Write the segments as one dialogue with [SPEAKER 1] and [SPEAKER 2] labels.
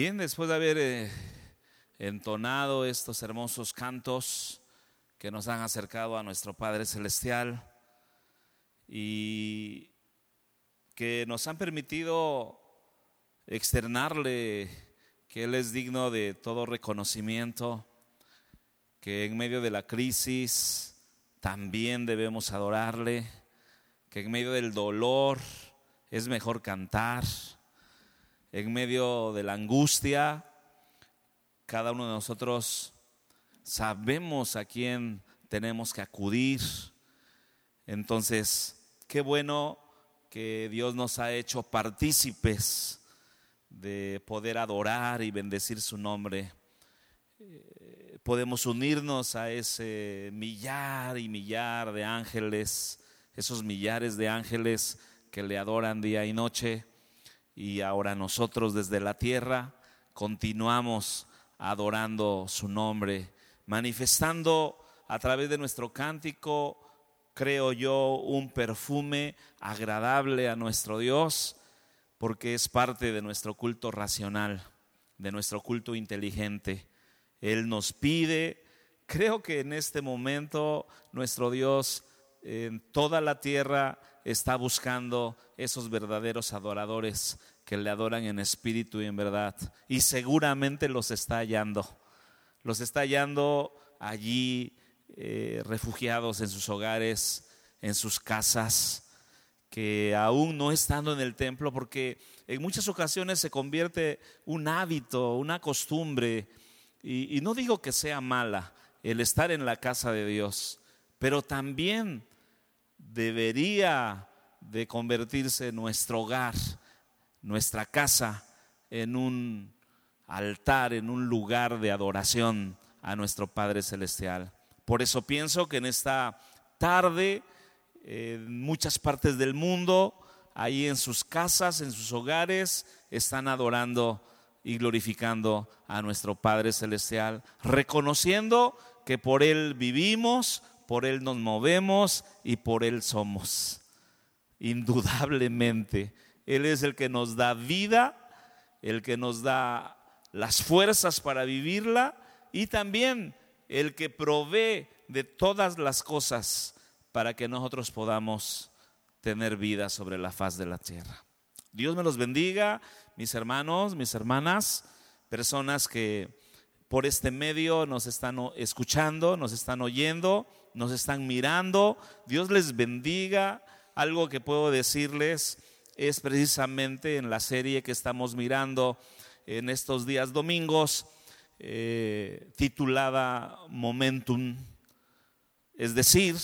[SPEAKER 1] Bien, después de haber eh, entonado estos hermosos cantos que nos han acercado a nuestro Padre Celestial y que nos han permitido externarle que Él es digno de todo reconocimiento, que en medio de la crisis también debemos adorarle, que en medio del dolor es mejor cantar, en medio de la angustia, cada uno de nosotros sabemos a quién tenemos que acudir. Entonces, qué bueno que Dios nos ha hecho partícipes de poder adorar y bendecir su nombre. Eh, podemos unirnos a ese millar y millar de ángeles, esos millares de ángeles que le adoran día y noche. Y ahora nosotros desde la tierra continuamos adorando su nombre, manifestando a través de nuestro cántico, creo yo, un perfume agradable a nuestro Dios, porque es parte de nuestro culto racional, de nuestro culto inteligente. Él nos pide, creo que en este momento nuestro Dios en toda la tierra está buscando esos verdaderos adoradores que le adoran en espíritu y en verdad. Y seguramente los está hallando. Los está hallando allí eh, refugiados en sus hogares, en sus casas, que aún no estando en el templo, porque en muchas ocasiones se convierte un hábito, una costumbre, y, y no digo que sea mala el estar en la casa de Dios, pero también debería de convertirse nuestro hogar nuestra casa en un altar, en un lugar de adoración a nuestro Padre Celestial. Por eso pienso que en esta tarde, en muchas partes del mundo, ahí en sus casas, en sus hogares, están adorando y glorificando a nuestro Padre Celestial, reconociendo que por Él vivimos, por Él nos movemos y por Él somos. Indudablemente él es el que nos da vida, el que nos da las fuerzas para vivirla y también el que provee de todas las cosas para que nosotros podamos tener vida sobre la faz de la tierra. Dios me los bendiga, mis hermanos, mis hermanas, personas que por este medio nos están escuchando, nos están oyendo, nos están mirando. Dios les bendiga. Algo que puedo decirles es precisamente en la serie que estamos mirando en estos días domingos, eh, titulada Momentum, es decir,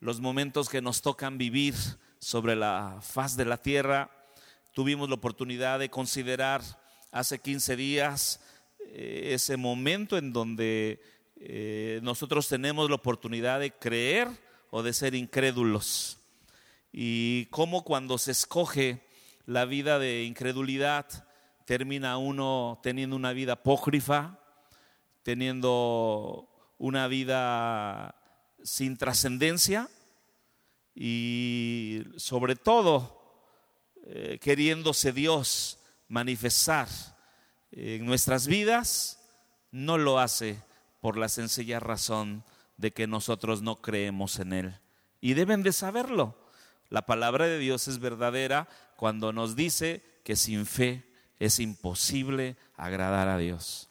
[SPEAKER 1] los momentos que nos tocan vivir sobre la faz de la tierra. Tuvimos la oportunidad de considerar hace 15 días eh, ese momento en donde eh, nosotros tenemos la oportunidad de creer o de ser incrédulos y cómo cuando se escoge la vida de incredulidad, termina uno teniendo una vida apócrifa, teniendo una vida sin trascendencia y sobre todo eh, queriéndose Dios manifestar en nuestras vidas, no lo hace por la sencilla razón de que nosotros no creemos en Él. Y deben de saberlo. La palabra de Dios es verdadera cuando nos dice que sin fe es imposible agradar a Dios.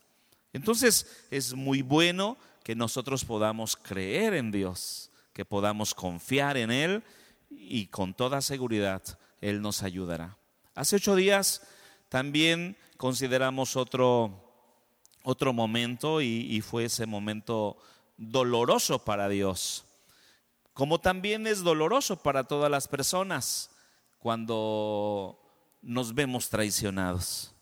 [SPEAKER 1] Entonces es muy bueno que nosotros podamos creer en Dios, que podamos confiar en Él y con toda seguridad Él nos ayudará. Hace ocho días también consideramos otro, otro momento y, y fue ese momento doloroso para Dios como también es doloroso para todas las personas cuando nos vemos traicionados,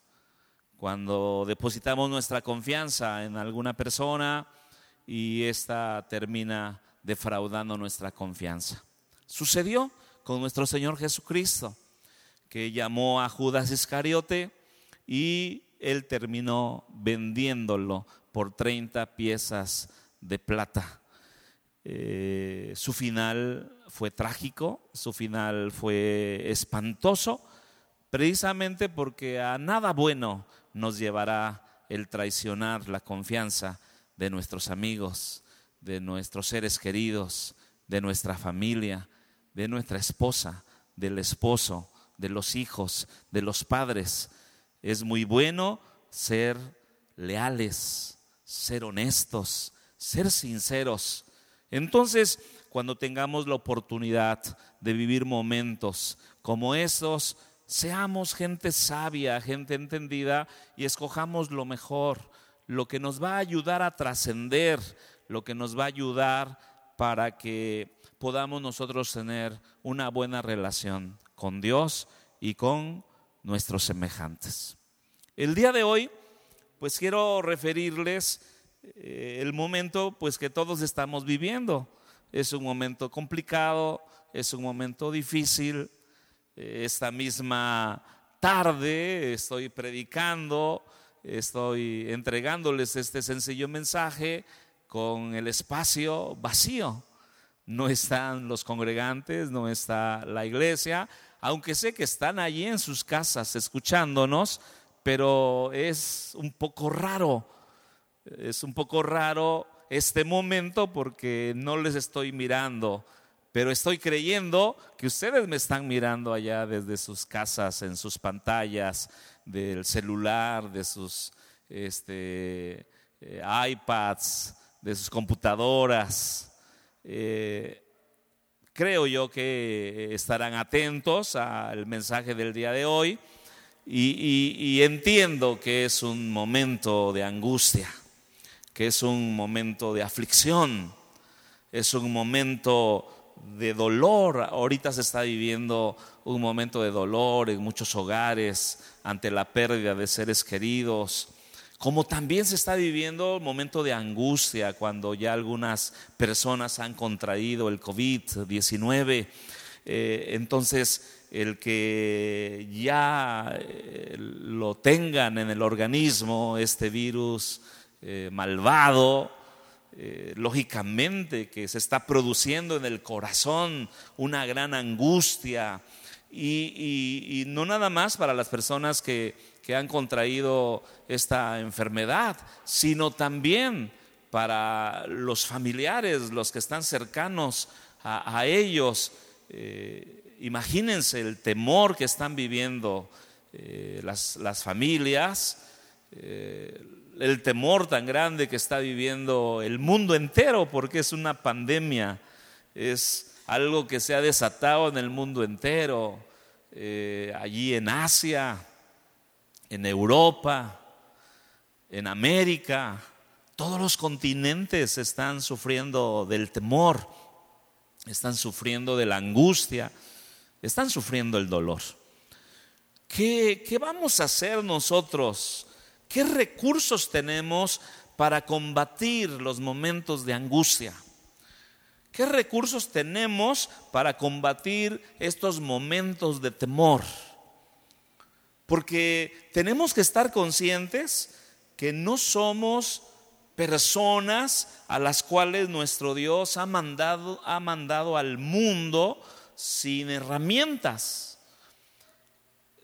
[SPEAKER 1] cuando depositamos nuestra confianza en alguna persona y ésta termina defraudando nuestra confianza. Sucedió con nuestro Señor Jesucristo, que llamó a Judas Iscariote y él terminó vendiéndolo por 30 piezas de plata. Eh, su final fue trágico, su final fue espantoso, precisamente porque a nada bueno nos llevará el traicionar la confianza de nuestros amigos, de nuestros seres queridos, de nuestra familia, de nuestra esposa, del esposo, de los hijos, de los padres. Es muy bueno ser leales, ser honestos, ser sinceros. Entonces, cuando tengamos la oportunidad de vivir momentos como estos, seamos gente sabia, gente entendida y escojamos lo mejor, lo que nos va a ayudar a trascender, lo que nos va a ayudar para que podamos nosotros tener una buena relación con Dios y con nuestros semejantes. El día de hoy, pues quiero referirles eh, el momento pues que todos estamos viviendo es un momento complicado, es un momento difícil. Eh, esta misma tarde estoy predicando, estoy entregándoles este sencillo mensaje con el espacio vacío. No están los congregantes, no está la iglesia, aunque sé que están allí en sus casas escuchándonos, pero es un poco raro, es un poco raro este momento porque no les estoy mirando, pero estoy creyendo que ustedes me están mirando allá desde sus casas, en sus pantallas del celular, de sus este, eh, iPads, de sus computadoras. Eh, creo yo que estarán atentos al mensaje del día de hoy y entiendo que es un momento de angustia que es un momento de aflicción, es un momento de dolor. Ahorita se está viviendo un momento de dolor en muchos hogares ante la pérdida de seres queridos, como también se está viviendo un momento de angustia cuando ya algunas personas han contraído el COVID-19. Eh, entonces, el que ya eh, lo tengan en el organismo, este virus, eh, malvado, eh, lógicamente que se está produciendo en el corazón una gran angustia y, no nada más para las personas que, han contraído esta enfermedad, sino también para los familiares, los que están cercanos a, ellos. Eh, imagínense el temor que están viviendo las, las, familias, el temor tan grande que está viviendo el mundo entero, porque es una pandemia, es algo que se ha desatado en el mundo entero, eh, allí en Asia, en Europa, en América, todos los continentes están sufriendo del temor, están sufriendo de la angustia, están sufriendo el dolor. ¿Qué, qué vamos a hacer nosotros? ¿Qué recursos tenemos para combatir los momentos de angustia? ¿Qué recursos tenemos para combatir estos momentos de temor? Porque tenemos que estar conscientes que no somos personas a las cuales nuestro Dios ha mandado, ha mandado al mundo sin herramientas.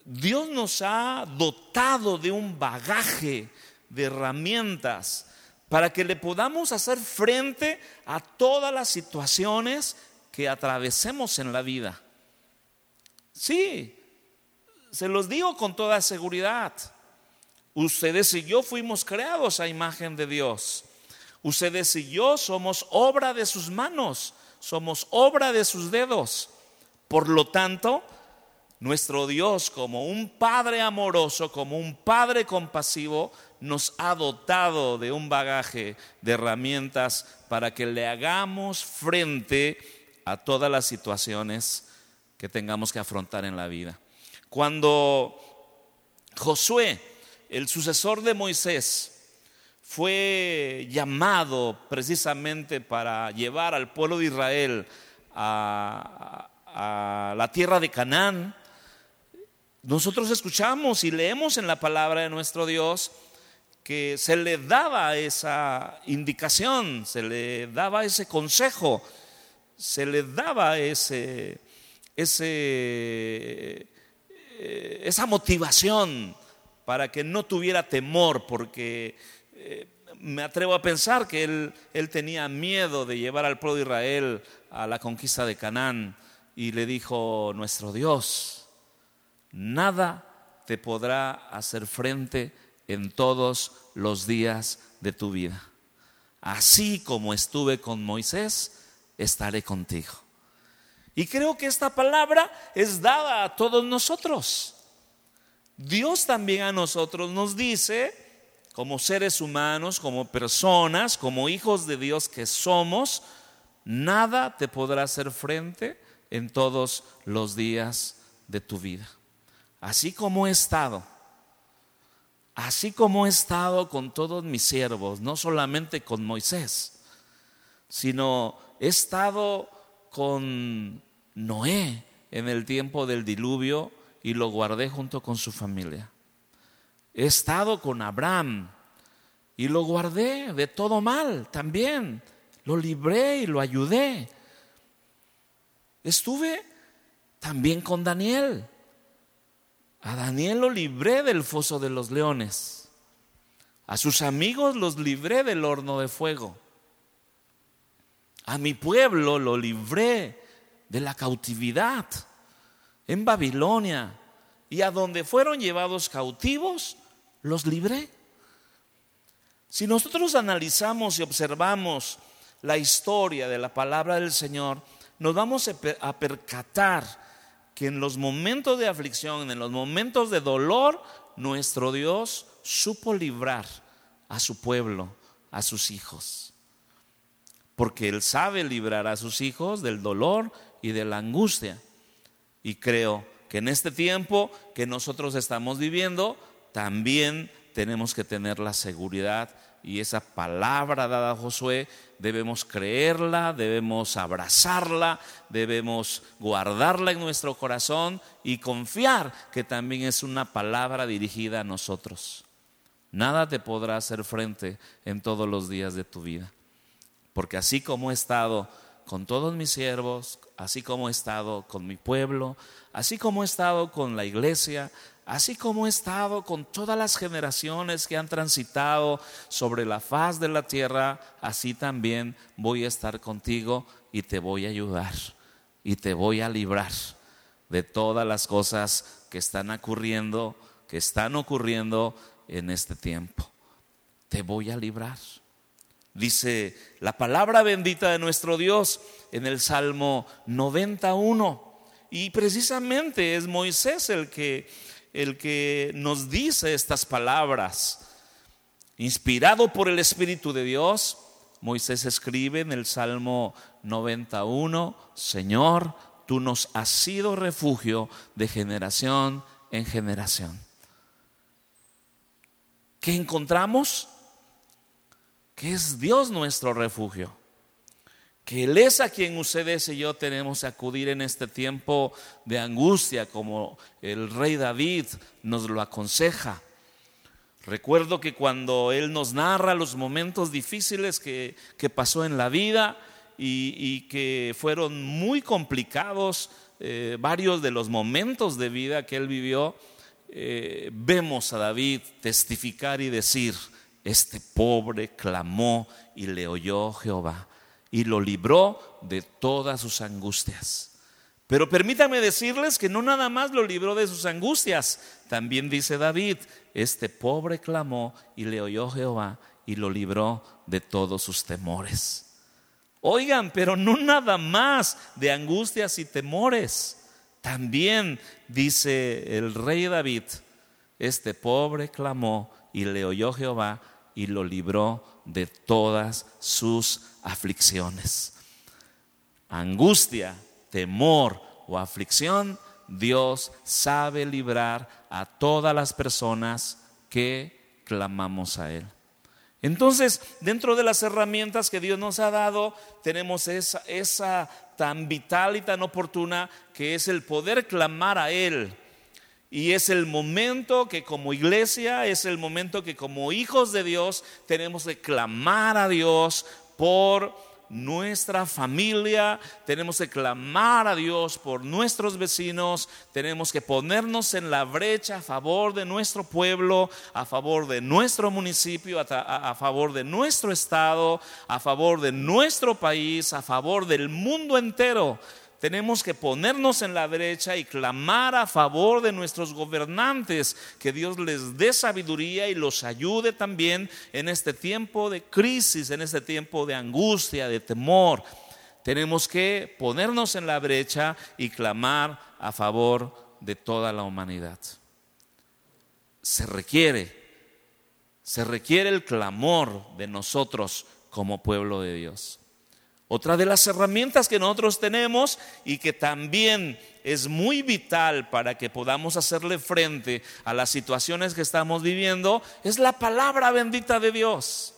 [SPEAKER 1] Dios nos ha dotado de un bagaje de herramientas para que le podamos hacer frente a todas las situaciones que atravesemos en la vida. Sí, se los digo con toda seguridad. Ustedes y yo fuimos creados a imagen de Dios. Ustedes y yo somos obra de sus manos, somos obra de sus dedos. Por lo tanto, nuestro Dios, como un Padre amoroso, como un Padre compasivo, nos ha dotado de un bagaje de herramientas para que le hagamos frente a todas las situaciones que tengamos que afrontar en la vida. Cuando Josué, el sucesor de Moisés, fue llamado precisamente para llevar al pueblo de Israel a, la tierra de Canaán, nosotros escuchamos y leemos en la palabra de nuestro Dios que se le daba esa indicación, se le daba ese consejo, se le daba ese, eh, esa motivación para que no tuviera temor, porque eh, me atrevo a pensar que él, él tenía miedo de llevar al pueblo de Israel a la conquista de Canaán y le dijo, nuestro Dios, nada te podrá hacer frente en todos los días de tu vida. Así como estuve con Moisés, estaré contigo. Y creo que esta palabra es dada a todos nosotros. Dios también a nosotros nos dice, como seres humanos, como personas, como hijos de Dios que somos, nada te podrá hacer frente en todos los días de tu vida. Así como he estado, así como he estado con todos mis siervos, no solamente con Moisés, sino he estado con Noé en el tiempo del diluvio y lo guardé junto con su familia. He estado con Abraham y lo guardé de todo mal también. Lo libré y lo ayudé. Estuve también con Daniel. A Daniel lo libré del foso de los leones. A sus amigos los libré del horno de fuego. A mi pueblo lo libré de la cautividad en Babilonia. Y a donde fueron llevados cautivos, los libré. Si nosotros analizamos y observamos la historia de la palabra del Señor, nos vamos a percatar que en los momentos de aflicción, en los momentos de dolor, nuestro Dios supo librar a su pueblo, a sus hijos porque Él sabe librar a sus hijos del dolor y de la angustia. Y creo que en este tiempo que nosotros estamos viviendo, también tenemos que tener la seguridad y esa palabra dada a Josué debemos creerla, debemos abrazarla, debemos guardarla en nuestro corazón y confiar que también es una palabra dirigida a nosotros. Nada te podrá hacer frente en todos los días de tu vida. Porque así como he estado con todos mis siervos, así como he estado con mi pueblo, así como he estado con la iglesia, así como he estado con todas las generaciones que han transitado sobre la faz de la tierra, así también voy a estar contigo y te voy a ayudar y te voy a librar de todas las cosas que están ocurriendo, que están ocurriendo en este tiempo. Te voy a librar dice la palabra bendita de nuestro Dios en el Salmo 91. Y precisamente es Moisés el que, el que nos dice estas palabras. Inspirado por el Espíritu de Dios, Moisés escribe en el Salmo 91, Señor, tú nos has sido refugio de generación en generación. ¿Qué encontramos? que es Dios nuestro refugio, que Él es a quien ustedes y yo tenemos que acudir en este tiempo de angustia, como el rey David nos lo aconseja. Recuerdo que cuando Él nos narra los momentos difíciles que, pasó en la vida y, que fueron muy complicados, eh, varios de los momentos de vida que Él vivió, eh, vemos a David testificar y decir, este pobre clamó y le oyó Jehová y lo libró de todas sus angustias. Pero permítanme decirles que no nada más lo libró de sus angustias, también dice David, este pobre clamó y le oyó Jehová y lo libró de todos sus temores. Oigan, pero no nada más de angustias y temores. También dice el rey David, este pobre clamó y le oyó Jehová y lo libró de todas sus aflicciones. Angustia, temor o aflicción, Dios sabe librar a todas las personas que clamamos a Él. Entonces, dentro de las herramientas que Dios nos ha dado, tenemos esa, esa tan vital y tan oportuna que es el poder clamar a Él y es el momento que como iglesia, es el momento que como hijos de Dios tenemos que clamar a Dios por nuestra familia, tenemos que clamar a Dios por nuestros vecinos, tenemos que ponernos en la brecha a favor de nuestro pueblo, a favor de nuestro municipio, a, favor de nuestro estado, a favor de nuestro país, a favor del mundo entero tenemos que ponernos en la derecha y clamar a favor de nuestros gobernantes, que Dios les dé sabiduría y los ayude también en este tiempo de crisis, en este tiempo de angustia, de temor. Tenemos que ponernos en la brecha y clamar a favor de toda la humanidad. Se requiere, se requiere el clamor de nosotros como pueblo de Dios. Otra de las herramientas que nosotros tenemos y que también es muy vital para que podamos hacerle frente a las situaciones que estamos viviendo es la palabra bendita de Dios.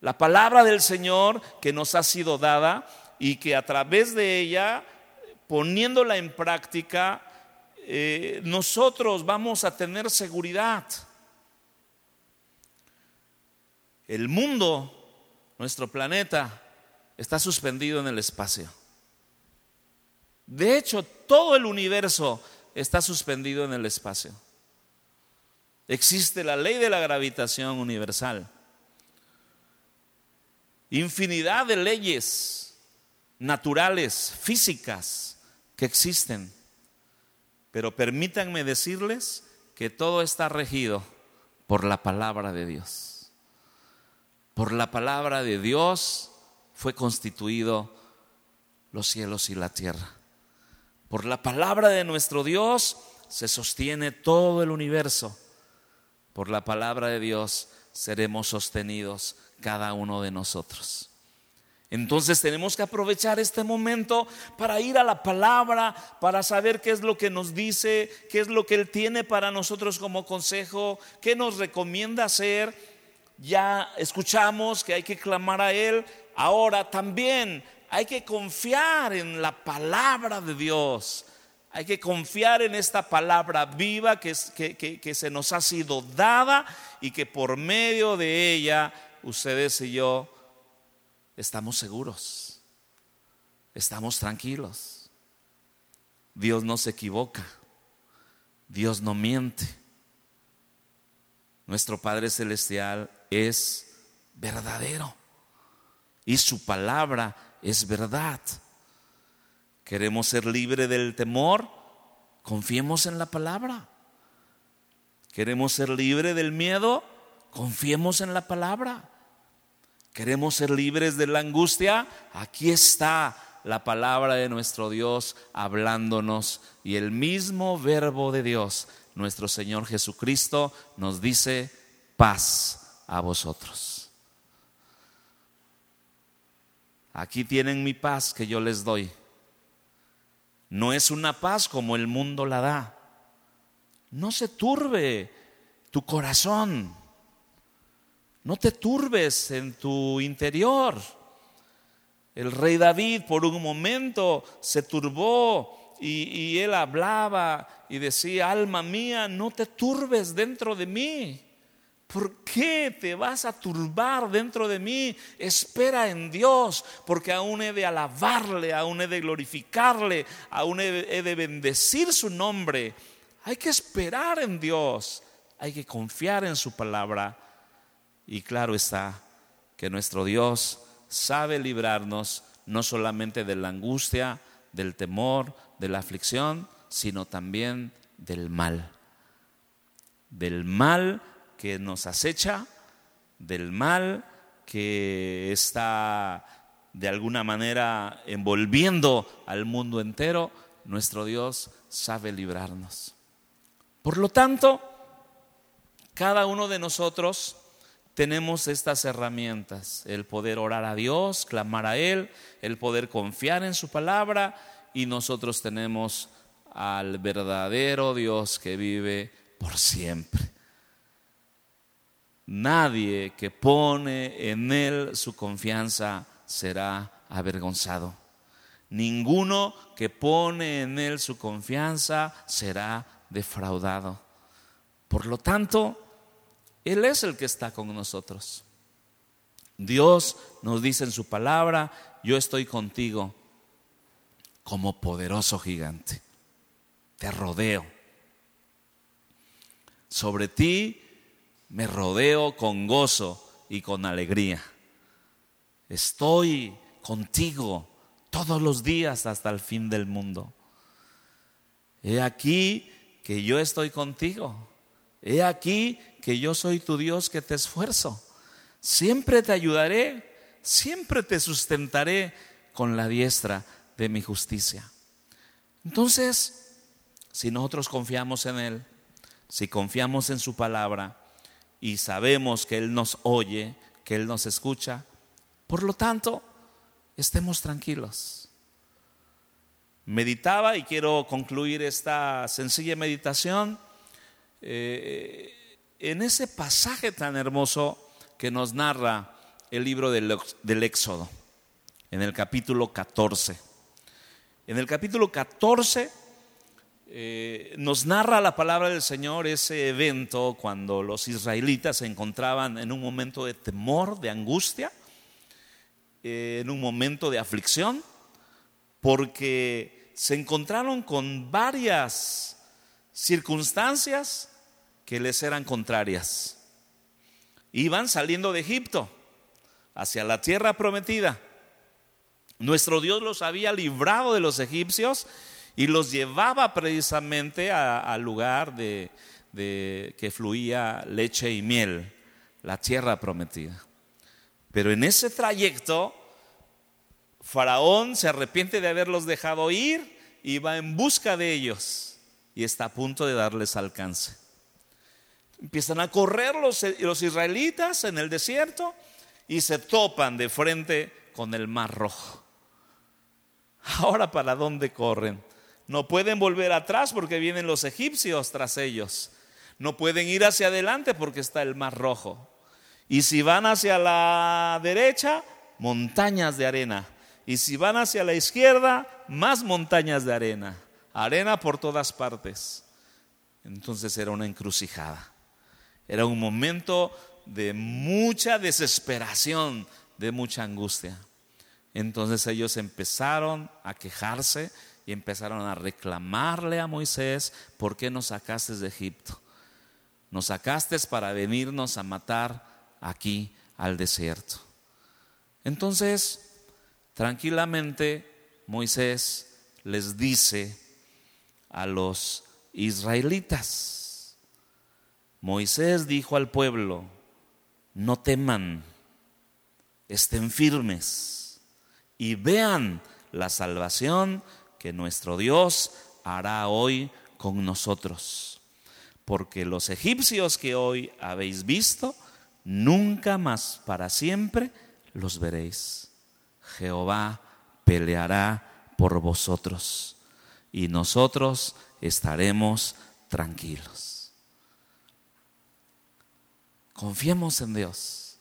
[SPEAKER 1] La palabra del Señor que nos ha sido dada y que a través de ella, poniéndola en práctica, eh, nosotros vamos a tener seguridad. El mundo, nuestro planeta, está suspendido en el espacio. De hecho, todo el universo está suspendido en el espacio. Existe la ley de la gravitación universal. Infinidad de leyes naturales, físicas, que existen. Pero permítanme decirles que todo está regido por la palabra de Dios. Por la palabra de Dios fue constituido los cielos y la tierra. Por la palabra de nuestro Dios se sostiene todo el universo. Por la palabra de Dios seremos sostenidos cada uno de nosotros. Entonces tenemos que aprovechar este momento para ir a la palabra, para saber qué es lo que nos dice, qué es lo que Él tiene para nosotros como consejo, qué nos recomienda hacer. Ya escuchamos que hay que clamar a Él, Ahora también hay que confiar en la palabra de Dios. Hay que confiar en esta palabra viva que, que, se nos ha sido dada y que por medio de ella ustedes y yo estamos seguros, estamos tranquilos. Dios no se equivoca, Dios no miente. Nuestro Padre Celestial es verdadero y su palabra es verdad. Queremos ser libres del temor, confiemos en la palabra. Queremos ser libres del miedo, confiemos en la palabra. Queremos ser libres de la angustia, aquí está la palabra de nuestro Dios hablándonos y el mismo verbo de Dios, nuestro Señor Jesucristo, nos dice paz a vosotros. Aquí tienen mi paz que yo les doy. No es una paz como el mundo la da. No se turbe tu corazón. No te turbes en tu interior. El rey David por un momento se turbó y, él hablaba y decía, alma mía, no te turbes dentro de mí. ¿Por qué te vas a turbar dentro de mí? Espera en Dios, porque aún he de alabarle, aún he de glorificarle, aún he de bendecir su nombre. Hay que esperar en Dios, hay que confiar en su palabra. Y claro está que nuestro Dios sabe librarnos no solamente de la angustia, del temor, de la aflicción, sino también del mal. Del mal que nos acecha, del mal que está de alguna manera envolviendo al mundo entero, nuestro Dios sabe librarnos. Por lo tanto, cada uno de nosotros tenemos estas herramientas, el poder orar a Dios, clamar a Él, el poder confiar en su palabra y nosotros tenemos al verdadero Dios que vive por siempre. Nadie que pone en Él su confianza será avergonzado. Ninguno que pone en Él su confianza será defraudado. Por lo tanto, Él es el que está con nosotros. Dios nos dice en su palabra, yo estoy contigo como poderoso gigante. Te rodeo. Sobre ti me rodeo con gozo y con alegría. Estoy contigo todos los días hasta el fin del mundo. He aquí que yo estoy contigo. He aquí que yo soy tu Dios que te esfuerzo. Siempre te ayudaré, siempre te sustentaré con la diestra de mi justicia. Entonces, si nosotros confiamos en Él, si confiamos en su palabra y sabemos que Él nos oye, que Él nos escucha, por lo tanto, estemos tranquilos. Meditaba y quiero concluir esta sencilla meditación eh, en ese pasaje tan hermoso que nos narra el libro del, Éxodo, en el capítulo 14. En el capítulo 14 eh, nos narra la palabra del Señor ese evento cuando los israelitas se encontraban en un momento de temor, de angustia, eh, en un momento de aflicción, porque se encontraron con varias circunstancias que les eran contrarias. Iban saliendo de Egipto hacia la tierra prometida. Nuestro Dios los había librado de los egipcios y los llevaba precisamente al lugar de, que fluía leche y miel, la tierra prometida. Pero en ese trayecto, Faraón se arrepiente de haberlos dejado ir y va en busca de ellos y está a punto de darles alcance. Empiezan a correr los, los israelitas en el desierto y se topan de frente con el mar rojo. Ahora, ¿para dónde corren? No pueden volver atrás porque vienen los egipcios tras ellos. No pueden ir hacia adelante porque está el mar rojo. Y si van hacia la derecha, montañas de arena. Y si van hacia la izquierda, más montañas de arena. Arena por todas partes. Entonces era una encrucijada. Era un momento de mucha desesperación, de mucha angustia. Entonces ellos empezaron a quejarse y empezaron a reclamarle a Moisés, ¿por qué nos sacaste de Egipto? Nos sacaste para venirnos a matar aquí al desierto. Entonces, tranquilamente, Moisés les dice a los israelitas, Moisés dijo al pueblo, no teman, estén firmes y vean la salvación que nuestro Dios hará hoy con nosotros. Porque los egipcios que hoy habéis visto, nunca más para siempre los veréis. Jehová peleará por vosotros y nosotros estaremos tranquilos. Confiemos en Dios.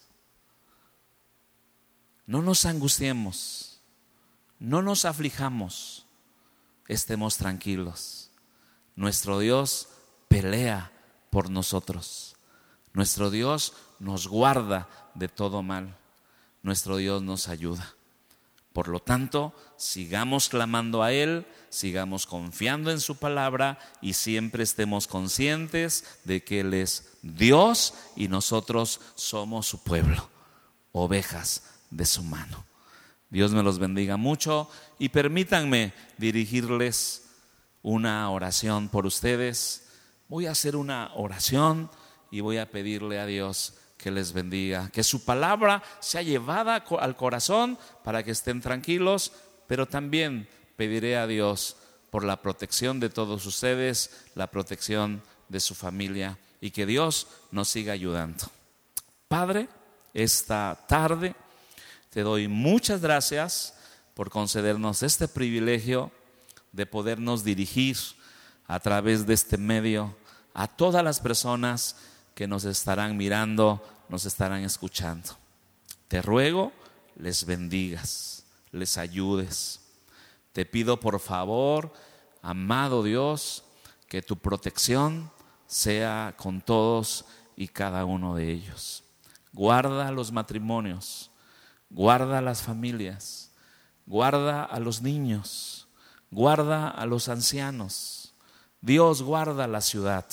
[SPEAKER 1] No nos angustiemos. No nos aflijamos. Estemos tranquilos. Nuestro Dios pelea por nosotros. Nuestro Dios nos guarda de todo mal. Nuestro Dios nos ayuda. Por lo tanto, sigamos clamando a Él, sigamos confiando en su palabra y siempre estemos conscientes de que Él es Dios y nosotros somos su pueblo, ovejas de su mano. Dios me los bendiga mucho y permítanme dirigirles una oración por ustedes. Voy a hacer una oración y voy a pedirle a Dios que les bendiga, que su palabra sea llevada al corazón para que estén tranquilos, pero también pediré a Dios por la protección de todos ustedes, la protección de su familia y que Dios nos siga ayudando. Padre, esta tarde te doy muchas gracias por concedernos este privilegio de podernos dirigir a través de este medio a todas las personas que nos estarán mirando, nos estarán escuchando. Te ruego, les bendigas, les ayudes. Te pido por favor, amado Dios, que tu protección sea con todos y cada uno de ellos. Guarda los matrimonios, guarda a las familias, guarda a los niños, guarda a los ancianos. Dios guarda la ciudad,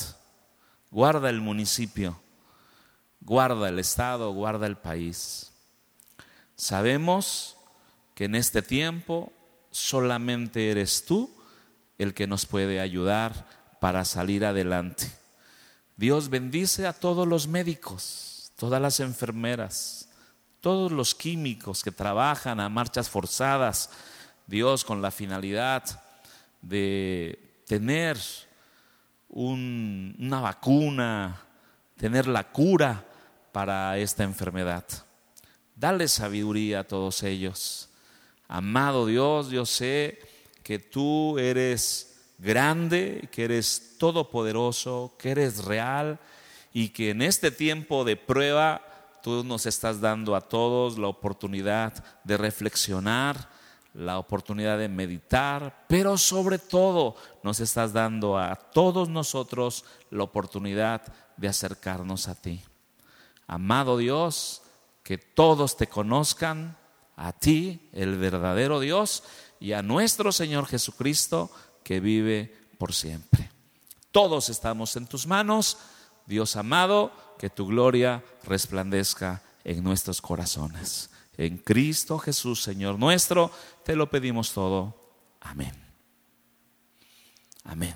[SPEAKER 1] guarda el municipio, guarda el Estado, guarda el país. Sabemos que en este tiempo solamente eres tú el que nos puede ayudar para salir adelante. Dios bendice a todos los médicos, todas las enfermeras, todos los químicos que trabajan a marchas forzadas. Dios con la finalidad de tener una vacuna, tener la cura para esta enfermedad. Dale sabiduría a todos ellos. Amado Dios, yo sé que tú eres grande, que eres todopoderoso, que eres real y que en este tiempo de prueba tú nos estás dando a todos la oportunidad de reflexionar, la oportunidad de meditar, pero sobre todo nos estás dando a todos nosotros la oportunidad de acercarnos a ti. Amado Dios, que todos te conozcan, a ti, el verdadero Dios, y a nuestro Señor Jesucristo que vive por siempre. Todos estamos en tus manos, Dios amado, que tu gloria resplandezca en nuestros corazones. En Cristo Jesús, Señor nuestro, te lo pedimos todo. Amén. Amén.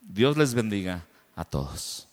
[SPEAKER 1] Dios les bendiga a todos.